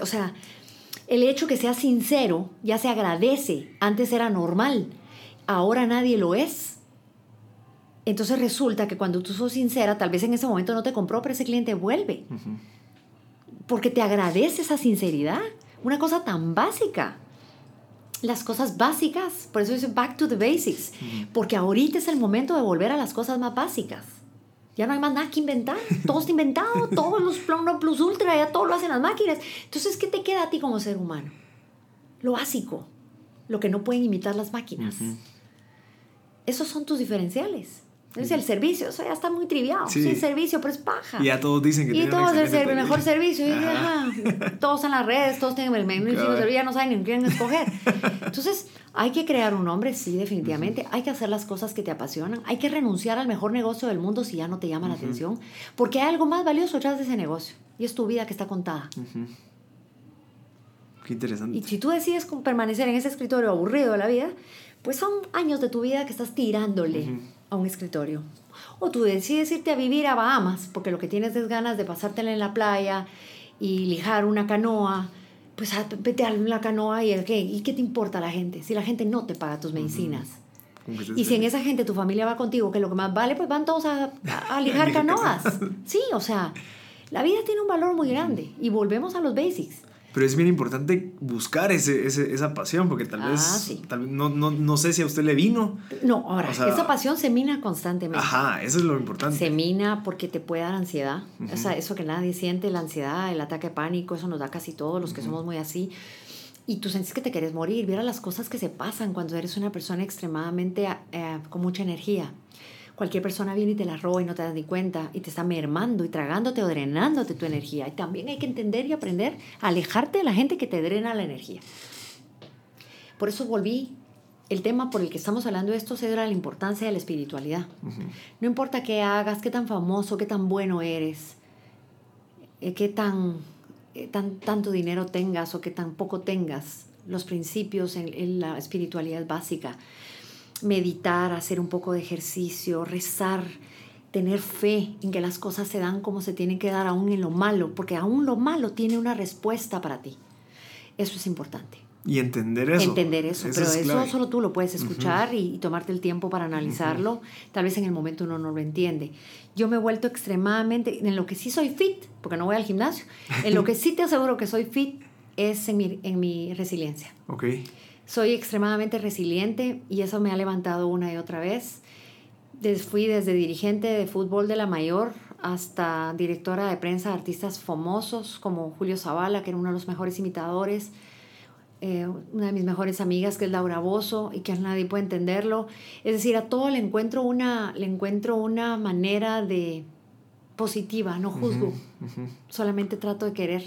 O sea, el hecho que sea sincero ya se agradece. Antes era normal, ahora nadie lo es. Entonces resulta que cuando tú sos sincera, tal vez en ese momento no te compró, pero ese cliente vuelve. Porque te agradece esa sinceridad. Una cosa tan básica. Las cosas básicas, por eso dice back to the basics. Porque ahorita es el momento de volver a las cosas más básicas. Ya no hay más nada que inventar. Todo está inventado. todos los Plum Plus Ultra, ya todo lo hacen las máquinas. Entonces, ¿qué te queda a ti como ser humano? Lo básico. Lo que no pueden imitar las máquinas. Esos son tus diferenciales. Es el servicio, eso ya está muy trivial. Sí. servicio, pero es paja. Y ya todos dicen que Y todos el mejor servicio. todos en las redes, todos tienen el menú servicio, ya no saben ni quién escoger. Entonces, hay que crear un nombre, sí, definitivamente. Hay que hacer las cosas que te apasionan. Hay que renunciar al mejor negocio del mundo si ya no te llama la atención. Porque hay algo más valioso detrás de ese negocio. Y es tu vida que está contada. Qué interesante. Y si tú decides permanecer en ese escritorio aburrido de la vida, pues son años de tu vida que estás tirándole a un escritorio. O tú decides irte a vivir a Bahamas, porque lo que tienes es ganas de pasártela en la playa y lijar una canoa. Pues ah, vete a la canoa y ¿qué? ¿Y qué te importa la gente? Si la gente no te paga tus medicinas. Y si en esa gente tu familia va contigo, que lo que más vale, pues van todos a, a lijar canoas. Sí, o sea, la vida tiene un valor muy grande. Y volvemos a los basics. Pero es bien importante buscar ese, esa pasión, porque tal vez, ah, tal no, no, no, sé si a usted le vino. No, ahora, esa pasión se mina constantemente. Ajá, eso es lo importante. Se mina porque te puede dar ansiedad. O sea, eso que nadie siente, la ansiedad, el ataque de pánico, eso nos da casi todos los que somos muy así. Y tú sientes que te quieres morir. Viera las cosas que se pasan cuando eres una persona extremadamente eh, con mucha energía. Cualquier persona viene y te la roba y no te das ni cuenta y te está mermando y tragándote o drenándote tu energía. Y también hay que entender y aprender a alejarte de la gente que te drena la energía. Por eso volví. El tema por el que estamos hablando de esto era la importancia de la espiritualidad. No importa qué hagas, qué tan famoso, qué tan bueno eres, eh, qué tan, eh, tan tanto dinero tengas o qué tan poco tengas, los principios en, en la espiritualidad básica meditar, hacer un poco de ejercicio, rezar, tener fe en que las cosas se dan como se tienen que dar aún en lo malo, porque aún lo malo tiene una respuesta para ti. Eso es importante. Y entender eso. Entender eso, pero eso solo tú lo puedes escuchar y, tomarte el tiempo para analizarlo. Tal vez en el momento uno no lo entiende. Yo me he vuelto extremadamente, en lo que sí soy fit, porque no voy al gimnasio, en lo que sí te aseguro que soy fit es en mi, en mi resiliencia. Ok. Soy extremadamente resiliente y eso me ha levantado una y otra vez. fui desde dirigente de fútbol de la mayor hasta directora de prensa de artistas famosos como Julio Zavala, que era uno de los mejores imitadores, eh, una de mis mejores amigas que es Laura Bozo y que nadie puede entenderlo. Es decir, a todo le encuentro una, le encuentro una manera de positiva, no juzgo, solamente trato de querer.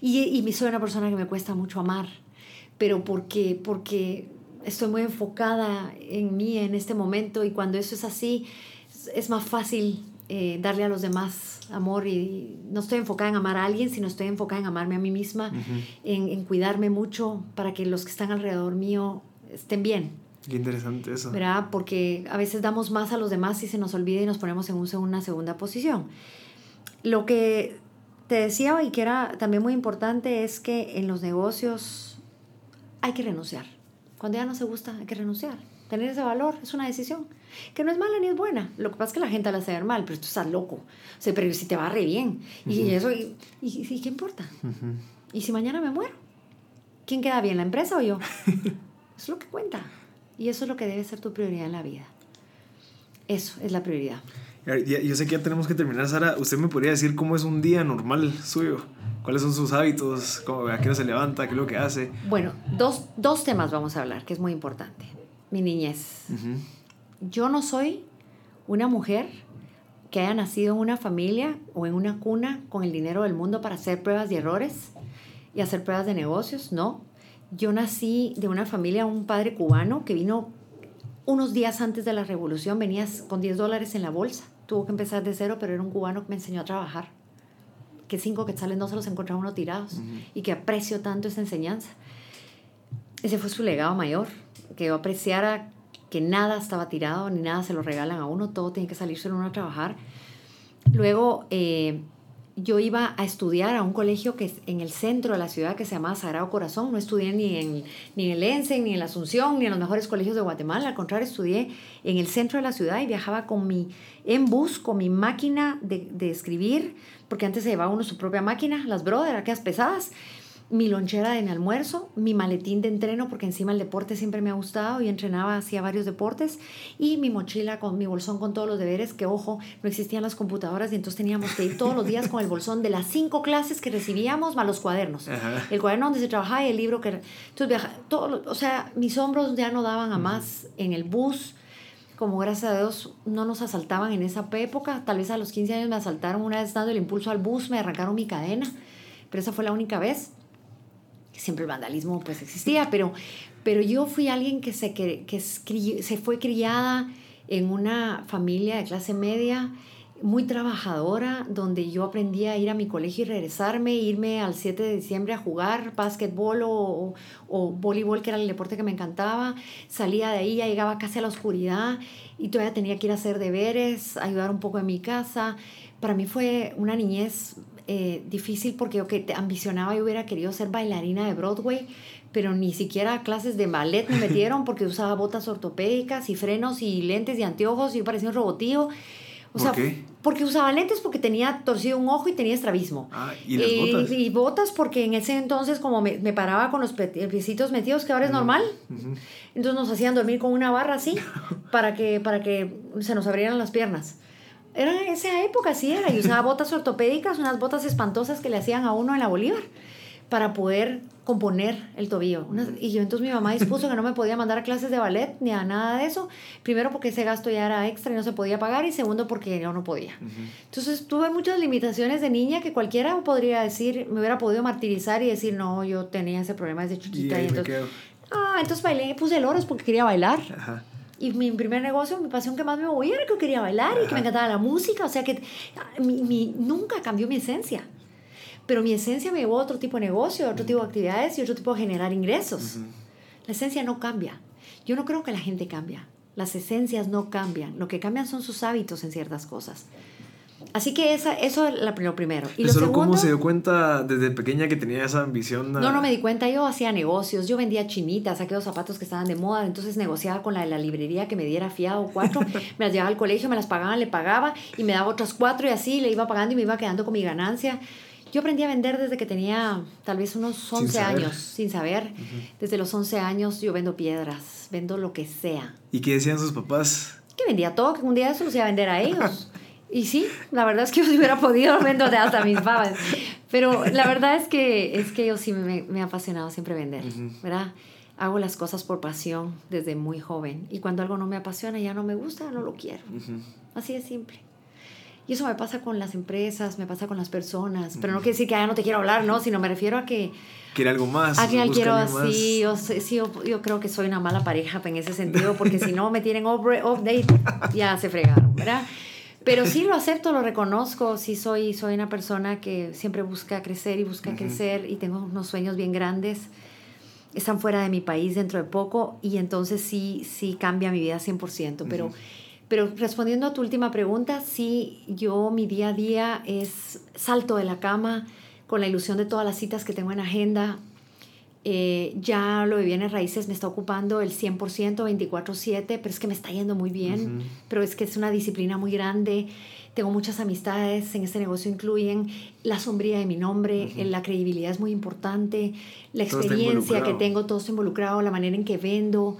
Y, y soy una persona que me cuesta mucho amar, pero porque, porque estoy muy enfocada en mí en este momento y cuando eso es así, es más fácil eh, darle a los demás amor y no estoy enfocada en amar a alguien, sino estoy enfocada en amarme a mí misma, en, en, cuidarme mucho para que los que están alrededor mío estén bien. Qué interesante eso. ¿Verdad? Porque a veces damos más a los demás y se nos olvida y nos ponemos en una segunda posición. Lo que te decía y que era también muy importante es que en los negocios hay que renunciar. Cuando ya no se gusta, hay que renunciar. Tener ese valor es una decisión que no es mala ni es buena. Lo que pasa es que la gente la hace ver mal, pero tú estás loco. O sea, pero si te va re bien. Y eso, y, y, qué importa? ¿Y si mañana me muero? ¿Quién queda bien, la empresa o yo? eso es lo que cuenta. Y eso es lo que debe ser tu prioridad en la vida. Eso es la prioridad. Yo sé que ya tenemos que terminar, Sara. ¿Usted me podría decir cómo es un día normal suyo? ¿Cuáles son sus hábitos? ¿Cómo, ¿A qué hora se levanta? ¿Qué es lo que hace? Bueno, dos, dos temas vamos a hablar, que es muy importante. Mi niñez yo no soy una mujer que haya nacido en una familia o en una cuna con el dinero del mundo para hacer pruebas y errores y hacer pruebas de negocios, no. Yo nací de una familia, un padre cubano que vino unos días antes de la revolución, venía con 10 dólares en la bolsa. Tuvo que empezar de cero, pero era un cubano que me enseñó a trabajar. Que cinco quetzales no se los encontraba uno tirados y que aprecio tanto esa enseñanza. Ese fue su legado mayor, que yo apreciara que nada estaba tirado, ni nada se lo regalan a uno, todo tiene que salirse uno a trabajar. Luego eh, yo iba a estudiar a un colegio que es en el centro de la ciudad que se llama Sagrado Corazón. No estudié ni en, ni en el ENSE, ni en la Asunción, ni en los mejores colegios de Guatemala. Al contrario, estudié en el centro de la ciudad y viajaba con mi, en bus con mi máquina de, de escribir, porque antes se llevaba uno su propia máquina, las Brother, aquellas pesadas. Mi lonchera de mi almuerzo, mi maletín de entreno, porque encima el deporte siempre me ha gustado y entrenaba, hacía varios deportes, y mi mochila con mi bolsón con todos los deberes, que ojo, no existían las computadoras y entonces teníamos que ir todos los días con el bolsón de las cinco clases que recibíamos, más los cuadernos. El cuaderno donde se trabajaba y el libro que... Entonces, viaja, todo, o sea, mis hombros ya no daban a más en el bus como gracias a Dios no nos asaltaban en esa época. Tal vez a los 15 años me asaltaron una vez dando el impulso al bus, me arrancaron mi cadena, pero esa fue la única vez siempre el vandalismo pues existía, pero, pero yo fui alguien que, se, que, que se fue criada en una familia de clase media muy trabajadora, donde yo aprendí a ir a mi colegio y regresarme, irme al 7 de diciembre a jugar básquetbol o, o, voleibol, que era el deporte que me encantaba. Salía de ahí, ya llegaba casi a la oscuridad y todavía tenía que ir a hacer deberes, ayudar un poco en mi casa. Para mí fue una niñez eh, difícil porque yo que ambicionaba y hubiera querido ser bailarina de Broadway, pero ni siquiera clases de ballet me metieron porque usaba botas ortopédicas y frenos y lentes y anteojos y yo parecía un robotío. O sea, porque usaba lentes porque tenía torcido un ojo y tenía estrabismo. Ah, ¿y las eh, botas? Y botas porque en ese entonces como me, me paraba con los piecitos metidos, que ahora es normal. Entonces nos hacían dormir con una barra así para que, para que se nos abrieran las piernas. Era esa época, sí era. Y usaba botas ortopédicas, unas botas espantosas que le hacían a uno en la Bolívar para poder componer el tobillo. y yo entonces mi mamá dispuso que no me podía mandar a clases de ballet ni a nada de eso. Primero porque ese gasto ya era extra y no se podía pagar. Y segundo porque yo no podía. Entonces tuve muchas limitaciones de niña que cualquiera podría decir, me hubiera podido martirizar y decir, no, yo tenía ese problema desde chiquita. Y, entonces, ah, entonces bailé, puse el oros porque quería bailar. Ajá. Y mi primer negocio, mi pasión que más me movía era que yo quería bailar y que me encantaba la música. O sea que mi, mi, nunca cambió mi esencia. Pero mi esencia me llevó a otro tipo de negocio, a otro tipo de actividades y otro tipo de generar ingresos. La esencia no cambia. Yo no creo que la gente cambia. Las esencias no cambian. Lo que cambian son sus hábitos en ciertas cosas. Así que esa, eso es lo primero. Y lo segundo, cómo se dio cuenta desde pequeña que tenía esa ambición? No, no me di cuenta. Yo hacía negocios, yo vendía chinitas, aquellos zapatos que estaban de moda, entonces negociaba con la de la librería que me diera fiado cuatro, me las llevaba al colegio, me las pagaban, le pagaba y me daba otras cuatro y así le iba pagando y me iba quedando con mi ganancia. Yo aprendí a vender desde que tenía tal vez unos 11 años, sin saber. Desde los 11 años yo vendo piedras, vendo lo que sea. ¿Y qué decían sus papás? Que vendía todo, que un día eso los iba a vender a ellos. Y sí, la verdad es que yo si hubiera podido vendo de hasta mis babas. Pero la verdad es que, es que yo sí me, me ha apasionado siempre vender, ¿verdad? Hago las cosas por pasión desde muy joven. Y cuando algo no me apasiona, ya no me gusta, no lo quiero. Así de simple. Y eso me pasa con las empresas, me pasa con las personas. Pero no quiere decir que ya no te quiero hablar, no, sino me refiero a que... Quiere algo más. A que quiero así. Yo, sí, yo, yo, creo que soy una mala pareja en ese sentido, porque si no me tienen update, ya se fregaron, ¿verdad? Pero sí lo acepto, lo reconozco, sí soy, soy una persona que siempre busca crecer y busca crecer y tengo unos sueños bien grandes. Están fuera de mi país dentro de poco y entonces sí, sí cambia mi vida 100%. Pero, pero respondiendo a tu última pregunta, sí, yo mi día a día es salto de la cama con la ilusión de todas las citas que tengo en agenda, eh, ya lo de bienes raíces me está ocupando el 100%, 24/7, pero es que me está yendo muy bien, pero es que es una disciplina muy grande. Tengo muchas amistades en este negocio, incluyen la sombría de mi nombre, la credibilidad es muy importante, la experiencia que tengo, todo está involucrado, la manera en que vendo,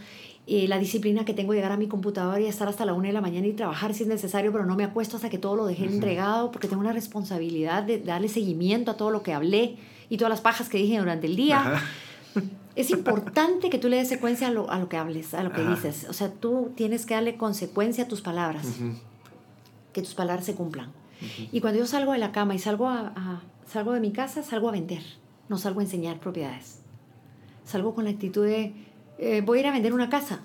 eh, la disciplina que tengo de llegar a mi computadora y estar hasta la una de la mañana y trabajar si es necesario, pero no me acuesto hasta que todo lo dejé entregado porque tengo una responsabilidad de darle seguimiento a todo lo que hablé y todas las pajas que dije durante el día. Es importante que tú le des secuencia a lo, a lo que hables, a lo que dices. O sea, tú tienes que darle consecuencia a tus palabras. Que tus palabras se cumplan. Y cuando yo salgo de la cama y salgo, a, salgo de mi casa, salgo a vender. No salgo a enseñar propiedades. Salgo con la actitud de, eh, voy a ir a vender una casa.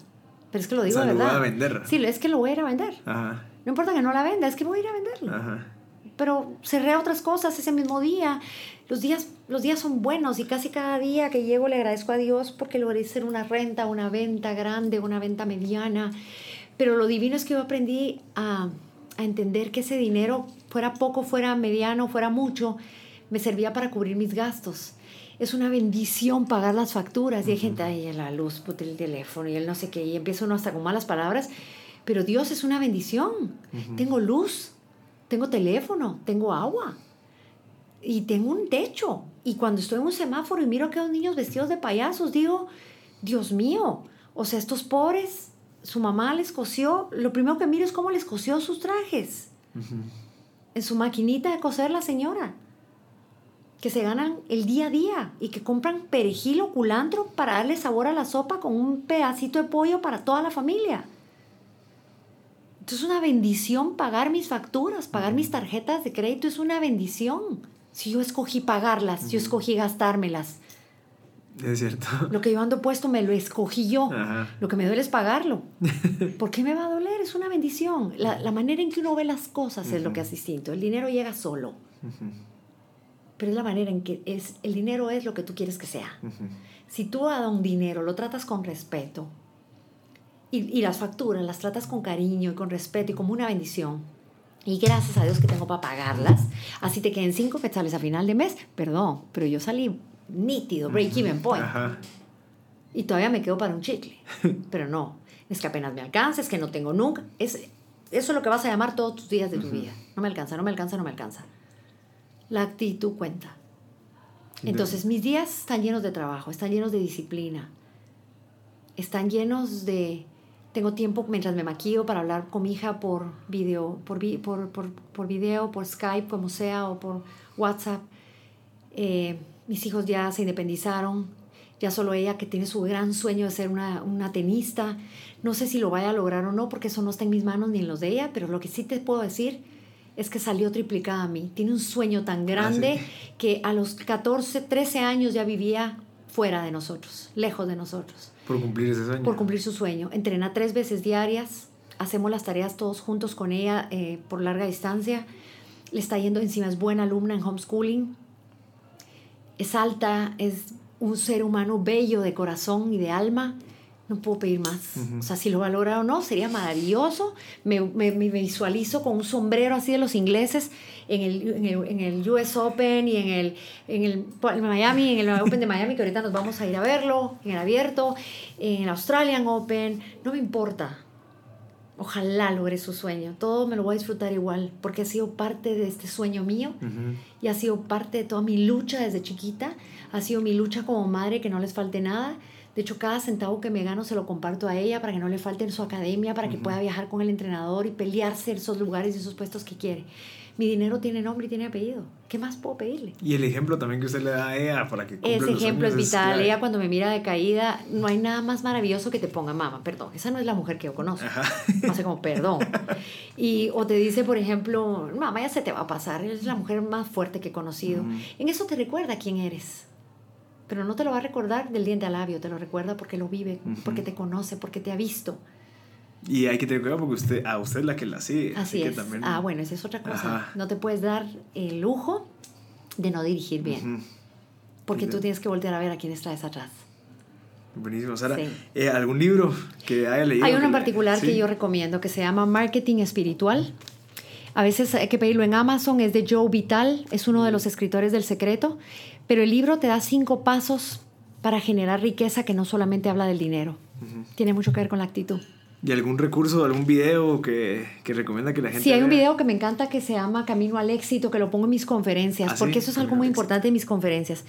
Pero es que lo digo de verdad. a vender. Sí, es que lo voy a ir a vender. No importa que no la venda, es que voy a ir a venderla. Pero cerré otras cosas ese mismo día los días, los días son buenos y casi cada día que llego le agradezco a Dios porque logré hacer una renta, una venta grande, una venta mediana. Pero lo divino es que yo aprendí a, a entender que ese dinero, fuera poco, fuera mediano, fuera mucho, me servía para cubrir mis gastos. Es una bendición pagar las facturas. Y hay gente, ahí la luz, el teléfono y el no sé qué, y empieza uno hasta con malas palabras. Pero Dios es una bendición. Tengo luz, tengo teléfono, tengo agua y tengo un techo. Y cuando estoy en un semáforo y miro a aquellos niños vestidos de payasos, digo, Dios mío, o sea, estos pobres, su mamá les cosió, lo primero que miro es cómo les cosió sus trajes. En su maquinita de coser la señora. Que se ganan el día a día y que compran perejil o culantro para darle sabor a la sopa con un pedacito de pollo para toda la familia. Entonces es una bendición pagar mis facturas, pagar mis tarjetas de crédito es una bendición. Si yo escogí pagarlas, yo escogí gastármelas. Es cierto. Lo que yo ando puesto me lo escogí yo. Lo que me duele es pagarlo. ¿Por qué me va a doler? Es una bendición. La, manera en que uno ve las cosas es lo que es distinto. El dinero llega solo. Pero es la manera en que es, el dinero es lo que tú quieres que sea. Si tú a un dinero lo tratas con respeto y, y las facturas las tratas con cariño y con respeto y como una bendición, y gracias a Dios que tengo para pagarlas. Así te queden cinco quetzales a final de mes. Perdón, pero yo salí nítido, break-even point. Y todavía me quedo para un chicle. Pero no, es que apenas me alcanza, es que no tengo nunca. Es, eso es lo que vas a llamar todos tus días de tu vida. No me alcanza, no me alcanza, no me alcanza. La actitud cuenta. Entonces, mis días están llenos de trabajo, están llenos de disciplina, están llenos de tengo tiempo mientras me maquillo para hablar con mi hija por video, por, por, por, por video, por Skype, como sea, o por WhatsApp. Eh, mis hijos ya se independizaron, ya solo ella que tiene su gran sueño de ser una, una, tenista. No sé si lo vaya a lograr o no, porque eso no está en mis manos ni en los de ella, pero lo que sí te puedo decir es que salió triplicada a mí. Tiene un sueño tan ah, grande que a los 14, 13 años ya vivía fuera de nosotros, lejos de nosotros. Por cumplir ese sueño. Por cumplir su sueño. Entrena tres veces diarias, hacemos las tareas todos juntos con ella eh, por larga distancia. Le está yendo encima, es buena alumna en homeschooling. Es alta, es un ser humano bello de corazón y de alma no puedo pedir más. O sea, si lo valora o no, sería maravilloso. Me, me, visualizo con un sombrero así de los ingleses en el, en el, en el US Open y en el, en el Miami, en el Open de Miami, que ahorita nos vamos a ir a verlo, en el abierto, en el Australian Open. No me importa. Ojalá logre su sueño. Todo me lo voy a disfrutar igual, porque ha sido parte de este sueño mío y ha sido parte de toda mi lucha desde chiquita. Ha sido mi lucha como madre, que no les falte nada De hecho, cada centavo que me gano se lo comparto a ella para que no le falte en su academia, para que pueda viajar con el entrenador y pelearse en esos lugares y esos puestos que quiere. Mi dinero tiene nombre y tiene apellido. ¿Qué más puedo pedirle? Y el ejemplo también que usted le da a ella para que Ese ejemplo es vital. ella cuando me mira de caída, no hay nada más maravilloso que te ponga mamá, perdón. Esa no es la mujer que yo conozco. No sé como perdón. Y o te dice, por ejemplo, mamá ya se te va a pasar. Es la mujer más fuerte que he conocido. En eso te recuerda quién eres. Pero no te lo va a recordar del diente al labio, te lo recuerda porque lo vive, porque te conoce, porque te ha visto. Y hay que tener cuidado porque usted, a usted es la que la sigue. Así, es. Ah, bueno, esa es otra cosa. No te puedes dar el lujo de no dirigir bien. Porque tú tienes que voltear a ver a quién traes atrás. Buenísimo, Sara. Eh, ¿Algún libro que haya leído? Hay uno en particular que yo recomiendo que se llama Marketing Espiritual. A veces hay que pedirlo en Amazon, es de Joe Vital, es uno de los escritores del secreto, pero el libro te da cinco pasos para generar riqueza que no solamente habla del dinero, tiene mucho que ver con la actitud. ¿Y algún recurso, algún video que, que recomienda que la gente Sí, hay un video que me encanta que se llama Camino al Éxito, que lo pongo en mis conferencias, ¿Ah, porque eso es algo muy importante en mis conferencias.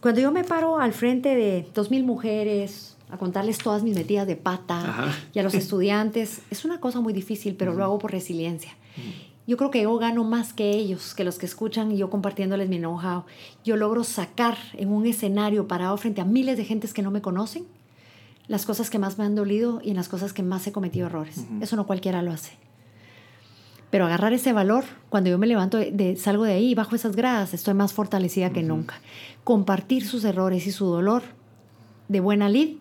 Cuando yo me paro al frente de dos mil mujeres a contarles todas mis metidas de pata y a los estudiantes, es una cosa muy difícil, pero lo hago por resiliencia. Yo creo que yo gano más que ellos, que los que escuchan y yo compartiéndoles mi know-how. Yo logro sacar en un escenario parado frente a miles de gentes que no me conocen las cosas que más me han dolido y en las cosas que más he cometido errores. Eso no cualquiera lo hace. Pero agarrar ese valor, cuando yo me levanto, de, salgo de ahí y bajo esas gradas, estoy más fortalecida que nunca. Compartir sus errores y su dolor de buena lid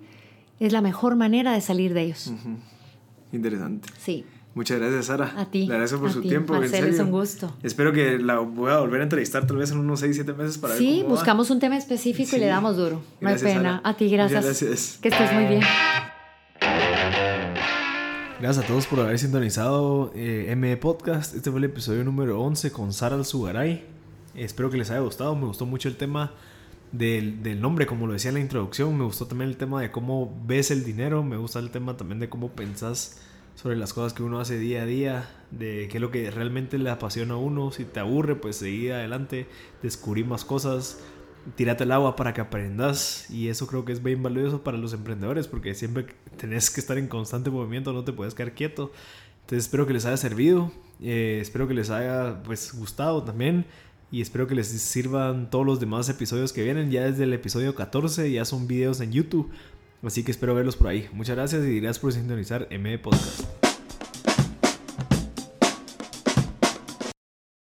es la mejor manera de salir de ellos. Interesante. Sí. Muchas gracias, Sara. A ti. Le agradezco por su tiempo. Marcelo, es un gusto. Espero que la voy a volver a entrevistar tal vez en unos 6, 7 meses para Sí, buscamos un tema específico y le damos duro. No hay pena. A ti, gracias. gracias. Que estés muy bien. Gracias a todos por haber sintonizado eh, ME Podcast. Este fue el episodio número 11 con Sara Alzugaray. Espero que les haya gustado. Me gustó mucho el tema del, del, nombre, como lo decía en la introducción. Me gustó también el tema de cómo ves el dinero. Me gusta el tema también de cómo pensás sobre las cosas que uno hace día a día, de qué es lo que realmente le apasiona a uno. Si te aburre, pues seguir adelante, descubrir más cosas, tírate al agua para que aprendas. Y eso creo que es bien valioso para los emprendedores, porque siempre tenés que estar en constante movimiento, no te puedes quedar quieto. Entonces espero que les haya servido, eh, espero que les haya pues gustado también. Y espero que les sirvan todos los demás episodios que vienen. Ya desde el episodio 14 ya son videos en YouTube Así que espero verlos por ahí. Muchas gracias y gracias por sintonizar M Podcast.